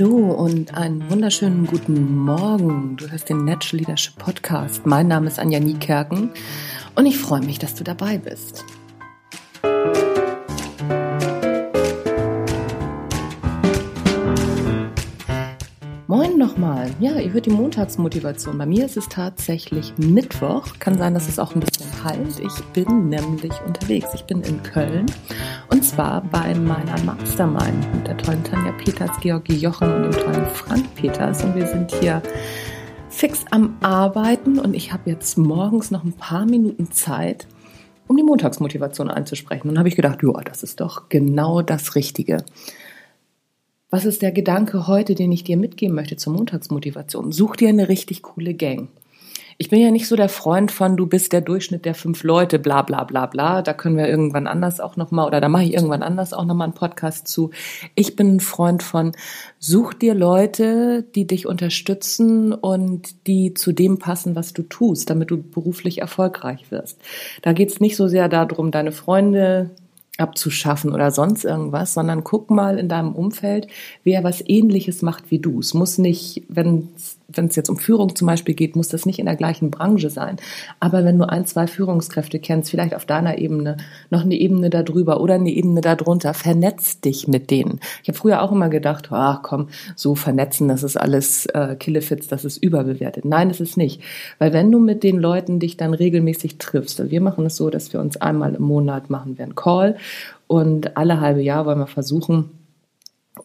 Hallo und einen wunderschönen guten Morgen. Du hörst den Natural Leadership Podcast. Mein Name ist Anja Niekerken und ich freue mich, dass du dabei bist. Moin nochmal. Ja, ihr hört die Montagsmotivation. Bei mir ist es tatsächlich Mittwoch. Kann sein, dass es auch ein bisschen kalt. Ich bin nämlich unterwegs. Ich bin in Köln und zwar bei meiner Mastermind mit der tollen Tanja Peters, Georgi Jochen und dem tollen Frank Peters. Und wir sind hier fix am Arbeiten und ich habe jetzt morgens noch ein paar Minuten Zeit, um die Montagsmotivation einzusprechen. Und habe ich gedacht, ja, das ist doch genau das Richtige. Was ist der Gedanke heute, den ich dir mitgeben möchte zur Montagsmotivation? Such dir eine richtig coole Gang. Ich bin ja nicht so der Freund von, du bist der Durchschnitt der fünf Leute, bla bla bla bla. Da können wir irgendwann anders auch nochmal, oder da mache ich irgendwann anders auch nochmal einen Podcast zu. Ich bin ein Freund von, such dir Leute, die dich unterstützen und die zu dem passen, was du tust, damit du beruflich erfolgreich wirst. Da geht's nicht so sehr darum, deine Freunde abzuschaffen oder sonst irgendwas, sondern guck mal in deinem Umfeld, wer was ähnliches macht wie du. Es muss nicht, wenn wenn es jetzt um Führung zum Beispiel geht, muss das nicht in der gleichen Branche sein. Aber wenn du ein, zwei Führungskräfte kennst, vielleicht auf deiner Ebene, noch eine Ebene darüber oder eine Ebene darunter, vernetz dich mit denen. Ich habe früher auch immer gedacht, ach komm, so vernetzen, das ist alles äh, Killefits, das ist überbewertet. Nein, das ist nicht. Weil wenn du mit den Leuten dich dann regelmäßig triffst, wir machen es so, dass wir uns einmal im Monat machen wir einen Call und alle halbe Jahr wollen wir versuchen,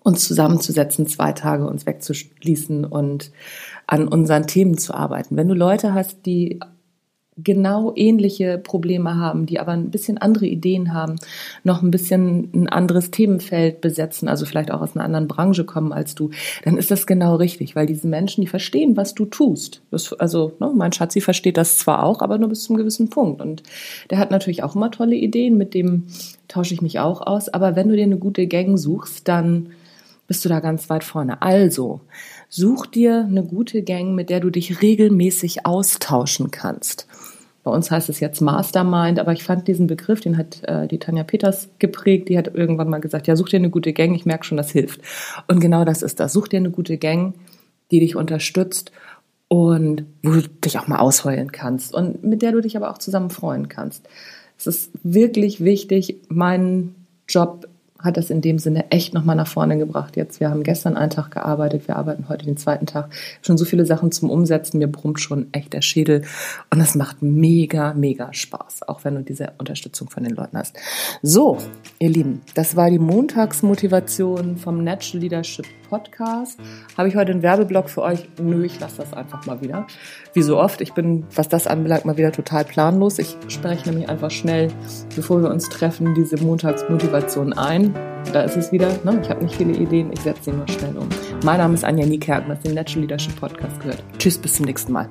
uns zusammenzusetzen, zwei Tage uns wegzuschließen und an unseren Themen zu arbeiten. Wenn du Leute hast, die genau ähnliche Probleme haben, die aber ein bisschen andere Ideen haben, noch ein bisschen ein anderes Themenfeld besetzen, also vielleicht auch aus einer anderen Branche kommen als du, dann ist das genau richtig, weil diese Menschen, die verstehen, was du tust. Das, also ne, mein Schatzi versteht das zwar auch, aber nur bis zu einem gewissen Punkt. Und der hat natürlich auch immer tolle Ideen, mit dem tausche ich mich auch aus. Aber wenn du dir eine gute Gang suchst, dann bist du da ganz weit vorne. Also, such dir eine gute Gang, mit der du dich regelmäßig austauschen kannst. Bei uns heißt es jetzt Mastermind, aber ich fand diesen Begriff, den hat äh, die Tanja Peters geprägt, die hat irgendwann mal gesagt, ja, such dir eine gute Gang, ich merke schon, das hilft. Und genau das ist das. Such dir eine gute Gang, die dich unterstützt und wo du dich auch mal ausheulen kannst und mit der du dich aber auch zusammen freuen kannst. Es ist wirklich wichtig, mein Job hat das in dem Sinne echt nochmal nach vorne gebracht. Jetzt, wir haben gestern einen Tag gearbeitet, wir arbeiten heute den zweiten Tag. Schon so viele Sachen zum Umsetzen, mir brummt schon echt der Schädel. Und das macht mega, mega Spaß, auch wenn du diese Unterstützung von den Leuten hast. So, ihr Lieben, das war die Montagsmotivation vom Natural Leadership Podcast. Habe ich heute einen Werbeblock für euch? Nö, ich lasse das einfach mal wieder. Wie so oft, ich bin, was das anbelangt, mal wieder total planlos. Ich spreche nämlich einfach schnell, bevor wir uns treffen, diese Montagsmotivation ein. Da ist es wieder. Ne? Ich habe nicht viele Ideen, ich setze sie nur schnell um. Mein Name ist Anja Niekerken, das den Natural Leadership Podcast gehört. Tschüss, bis zum nächsten Mal.